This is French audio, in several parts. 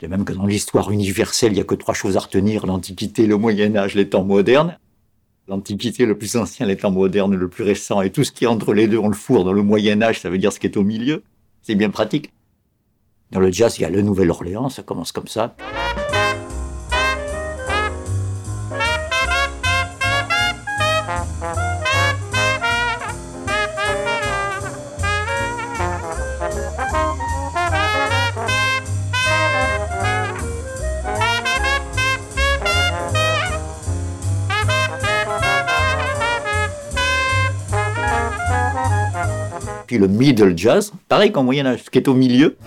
De même que dans l'histoire universelle, il n'y a que trois choses à retenir, l'Antiquité, le Moyen Âge, les temps modernes. L'Antiquité, le plus ancien, les temps modernes, le plus récent, et tout ce qui est entre les deux, on le fourre dans le Moyen Âge, ça veut dire ce qui est au milieu. C'est bien pratique. Dans le jazz, il y a le Nouvel-Orléans, ça commence comme ça. Puis le middle jazz, pareil qu'en Moyen Âge, ce qui est au milieu.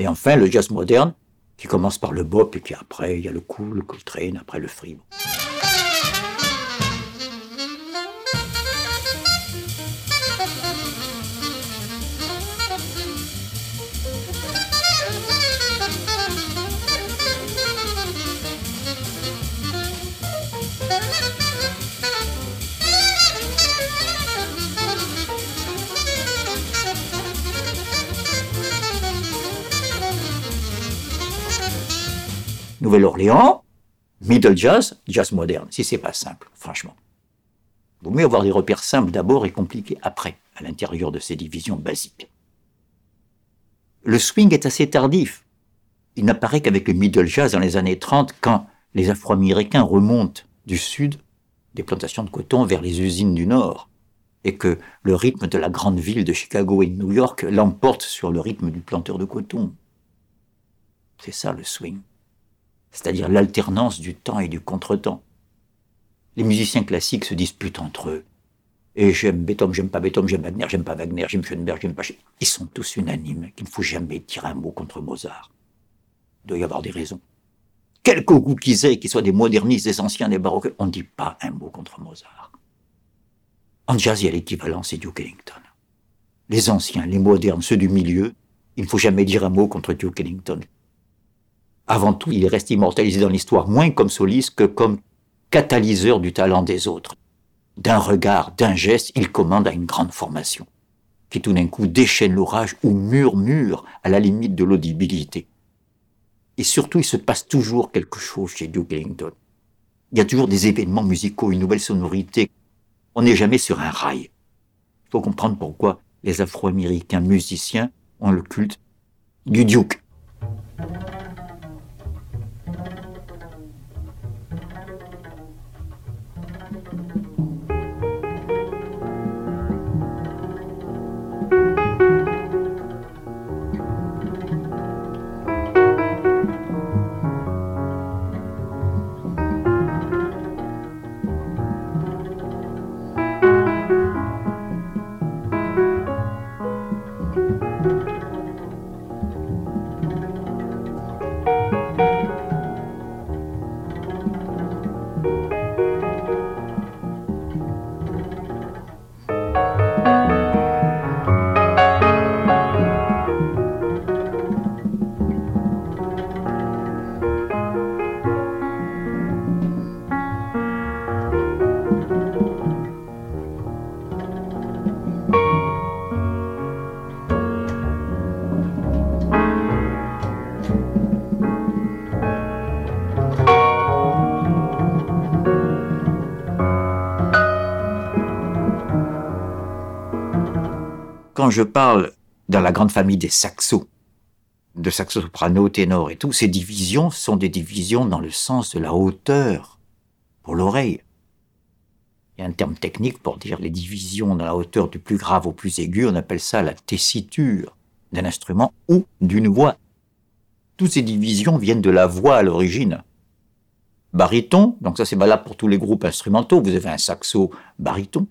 Et enfin, le jazz moderne, qui commence par le bop, et puis après, il y a le cool, le Coltrane, après le free. Nouvelle-Orléans, middle jazz, jazz moderne, si c'est pas simple, franchement. Vaut mieux avoir des repères simples d'abord et compliqués après, à l'intérieur de ces divisions basiques. Le swing est assez tardif. Il n'apparaît qu'avec le middle jazz dans les années 30 quand les Afro-Américains remontent du sud des plantations de coton vers les usines du nord et que le rythme de la grande ville de Chicago et de New York l'emporte sur le rythme du planteur de coton. C'est ça le swing c'est-à-dire l'alternance du temps et du contretemps. Les musiciens classiques se disputent entre eux. Et j'aime Beethoven, j'aime pas Beethoven, j'aime Wagner, j'aime pas Wagner, j'aime Schoenberg, j'aime pas... Ils sont tous unanimes qu'il ne faut jamais dire un mot contre Mozart. Il doit y avoir des raisons. Quelque goût qu'ils aient, qu'ils soient des modernistes, des anciens, des baroques, on ne dit pas un mot contre Mozart. En jazz, il y a l'équivalent, c'est Duke Ellington. Les anciens, les modernes, ceux du milieu, il ne faut jamais dire un mot contre Duke Ellington avant tout, il reste immortalisé dans l'histoire, moins comme soliste que comme catalyseur du talent des autres. D'un regard, d'un geste, il commande à une grande formation, qui tout d'un coup déchaîne l'orage ou murmure à la limite de l'audibilité. Et surtout, il se passe toujours quelque chose chez Duke Ellington. Il y a toujours des événements musicaux, une nouvelle sonorité. On n'est jamais sur un rail. Il faut comprendre pourquoi les Afro-Américains musiciens ont le culte du Duke. Quand je parle dans la grande famille des saxos, de saxo soprano, ténor et tout, ces divisions sont des divisions dans le sens de la hauteur pour l'oreille. Il y a un terme technique pour dire les divisions dans la hauteur du plus grave au plus aigu, on appelle ça la tessiture d'un instrument ou d'une voix. Toutes ces divisions viennent de la voix à l'origine. Baryton, donc ça c'est valable pour tous les groupes instrumentaux, vous avez un saxo baryton,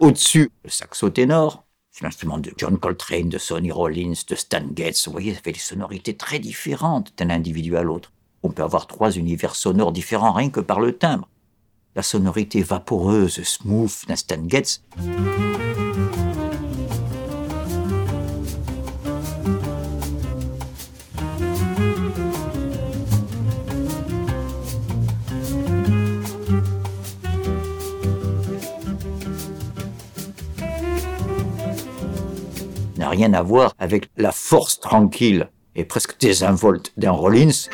Au-dessus, le saxo ténor, c'est l'instrument de John Coltrane, de Sonny Rollins, de Stan Getz. Vous voyez, ça fait des sonorités très différentes d'un individu à l'autre. On peut avoir trois univers sonores différents rien que par le timbre. la sonorité vaporeuse, smooth d'un Stan Getz. Rien à voir avec la force tranquille et presque désinvolte d'un Rollins.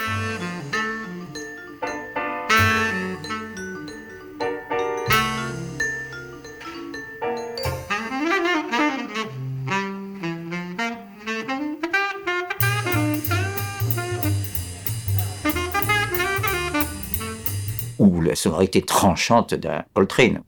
ou la sonorité tranchante d'un Coltrane.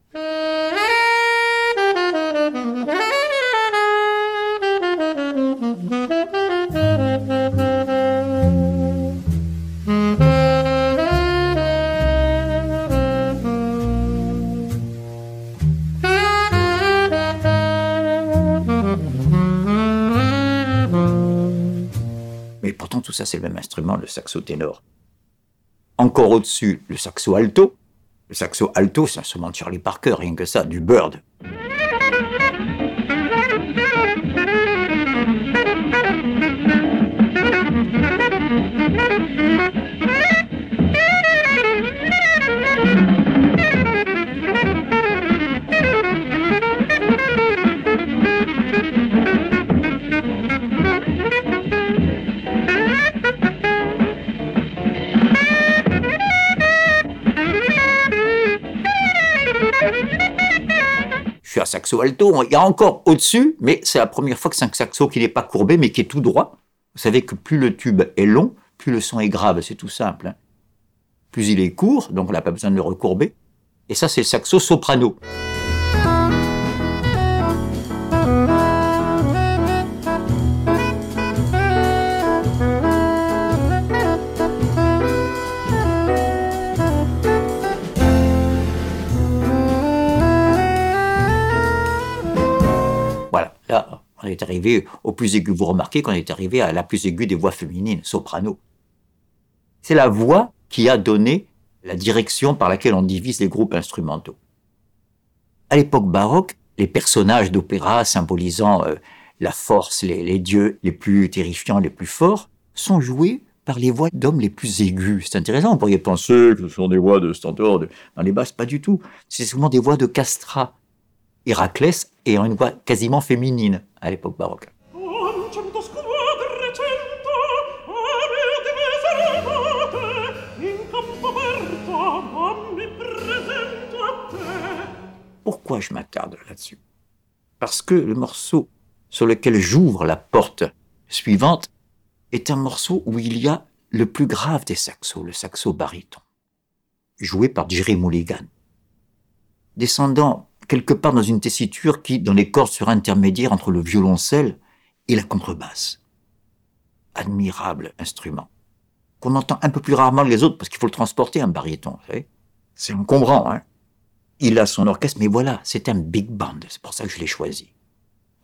Tout ça, c'est le même instrument, le saxo ténor. Encore au-dessus, le saxo alto. Le saxo alto, c'est un instrument de Charlie Parker, rien que ça, du Bird. Saxo il y a encore au-dessus, mais c'est la première fois que c'est un saxo qui n'est pas courbé, mais qui est tout droit. Vous savez que plus le tube est long, plus le son est grave, c'est tout simple. hein. Plus il est court, donc on n'a pas besoin de le recourber. Et ça, c'est le saxo soprano. Est arrivé au plus aigu. Vous remarquez qu'on est arrivé à la plus aiguë des voix féminines, soprano. C'est la voix qui a donné la direction par laquelle on divise les groupes instrumentaux. À l'époque baroque, les personnages d'opéra symbolisant euh, la force, les, dieux les plus terrifiants, les plus forts, sont joués par les voix d'hommes les plus aigus. C'est intéressant, on pourrait penser que ce sont des voix de stentor dans les basses, pas du tout. C'est souvent des voix de castrat. Héraclès ayant une voix quasiment féminine à l'époque baroque. Pourquoi je m'attarde là-dessus? Parce que le morceau sur lequel j'ouvre la porte suivante est un morceau où il y a le plus grave des saxos, le saxo baryton, joué par Jerry Mulligan, descendant quelque part dans une tessiture qui, dans les cordes surintermédiaires entre le violoncelle et la contrebasse. Admirable instrument, qu'on entend un peu plus rarement que les autres parce qu'il faut le transporter un baryton, vous savez. C'est encombrant, hein il a son orchestre, mais voilà, c'est un big band. C'est pour ça que je l'ai choisi.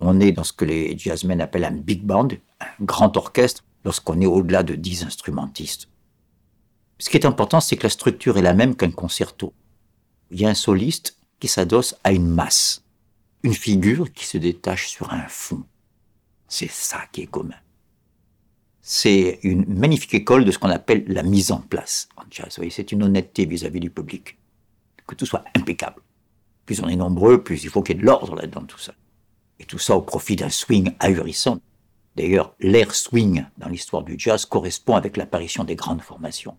On est dans ce que les jazzmen appellent un big band, un grand orchestre, lorsqu'on est au-delà de 10 instrumentistes. Ce qui est important, c'est que la structure est la même qu'un concerto. Il y a un soliste qui s'adosse à une masse, une figure qui se détache sur un fond. C'est ça qui est commun. C'est une magnifique école de ce qu'on appelle la mise en place en jazz. C'est une honnêteté vis-à-vis du public que tout soit impeccable. Plus on est nombreux, plus il faut qu'il y ait de l'ordre là-dedans, tout ça. Et tout ça au profit d'un swing ahurissant. D'ailleurs, l'ère swing dans l'histoire du jazz correspond avec l'apparition des grandes formations.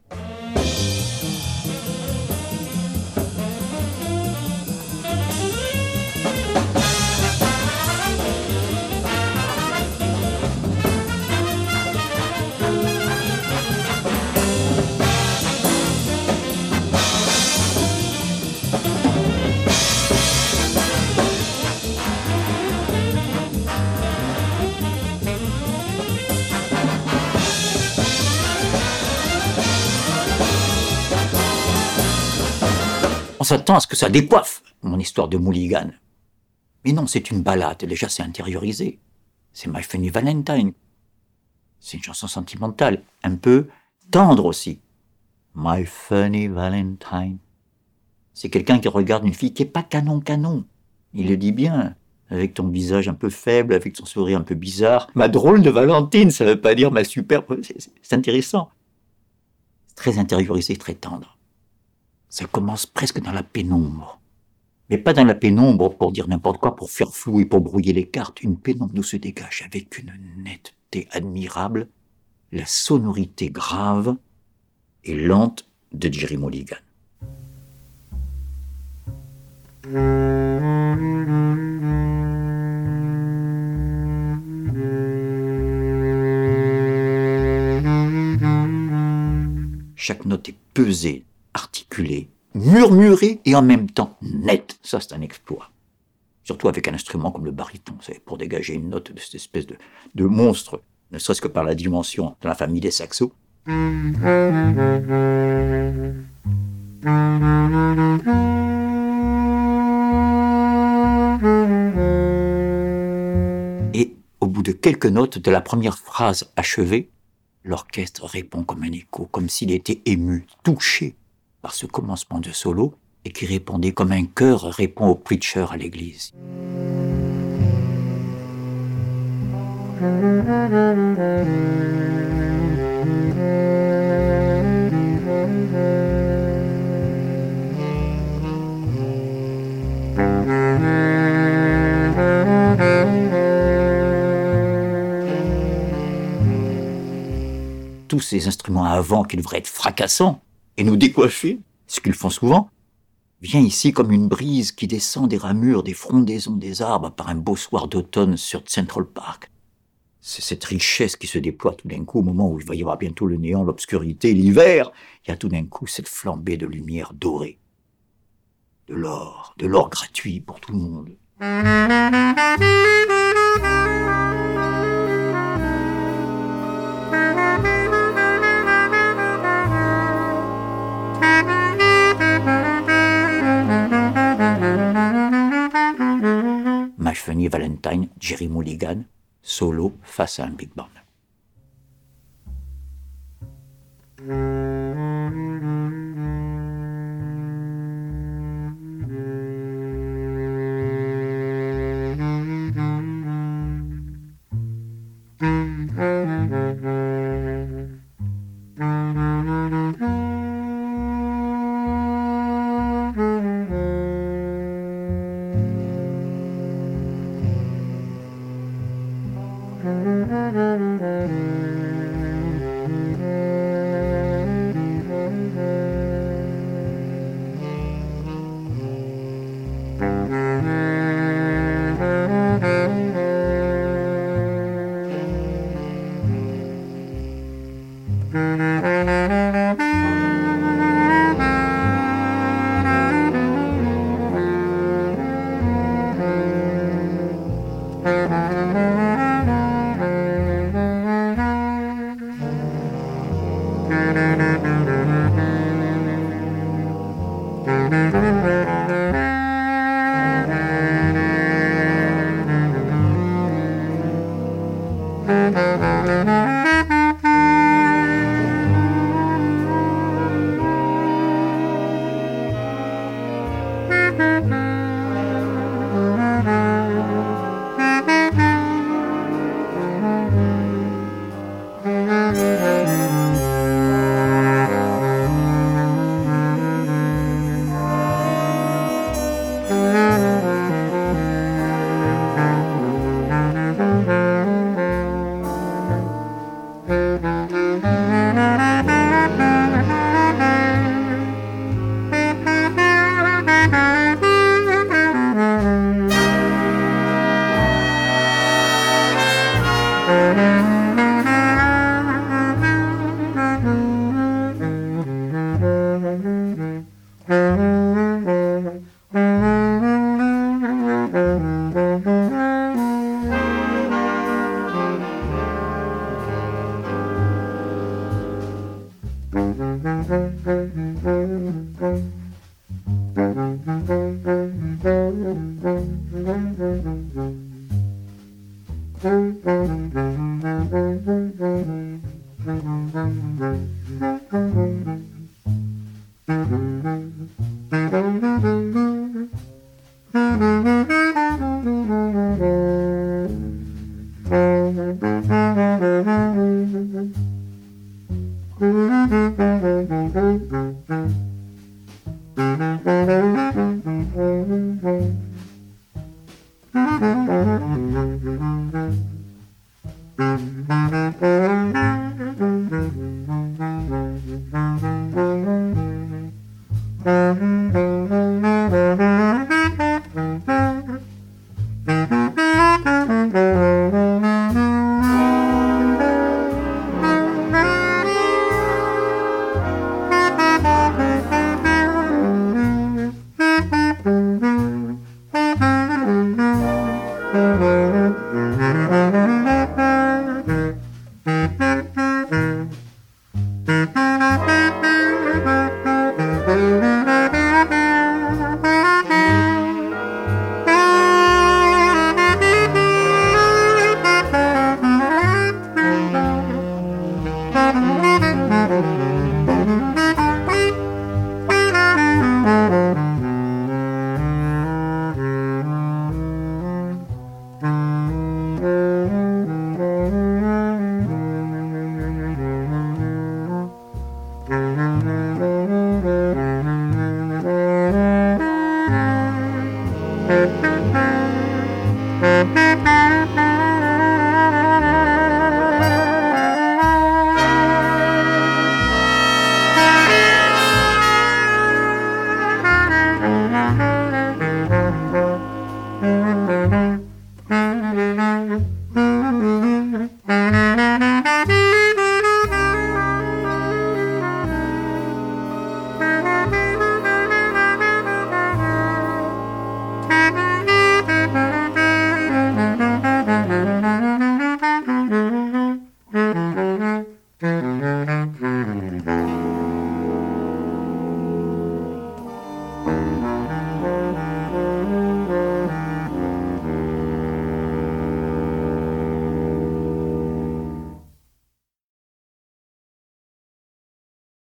S'attend à ce que ça décoiffe, mon histoire de Mulligan. Mais non, c'est une balade, déjà c'est intériorisé. C'est My Funny Valentine. C'est une chanson sentimentale, un peu tendre aussi. My Funny Valentine. C'est quelqu'un qui regarde une fille qui est pas canon canon. Il le dit bien, avec ton visage un peu faible, avec ton sourire un peu bizarre. Ma drôle de Valentine, ça veut pas dire ma superbe. C'est intéressant. Très intériorisé, très tendre. Ça commence presque dans la pénombre. Mais pas dans la pénombre pour dire n'importe quoi, pour faire flou et pour brouiller les cartes. Une pénombre nous se dégage avec une netteté admirable, la sonorité grave et lente de Jerry Mulligan. Chaque note est pesée, articulée, murmurée et en même temps nette. Ça, c'est un exploit. Surtout avec un instrument comme le baryton, pour dégager une note de cette espèce de, de monstre, ne serait-ce que par la dimension de la famille des saxos. Et au bout de quelques notes de la première phrase achevée, L'orchestre répond comme un écho, comme s'il était ému, touché par ce commencement de solo, et qui répondait comme un chœur répond au preacher à l'église. tous ces instruments à vent qui devraient être fracassants et nous décoiffer, ce qu'ils font souvent, vient ici comme une brise qui descend des ramures, des frondaisons des arbres par un beau soir d'automne sur Central Park. C'est cette richesse qui se déploie tout d'un coup au moment où il va y avoir bientôt le néant, l'obscurité, l'hiver. Il y a tout d'un coup cette flambée de lumière dorée. De l'or, de l'or gratuit pour tout le monde. Valentine, Jerry Mulligan, solo face à un big band. Mm-hmm. Mm-hmm. Mm-hmm. Thank you.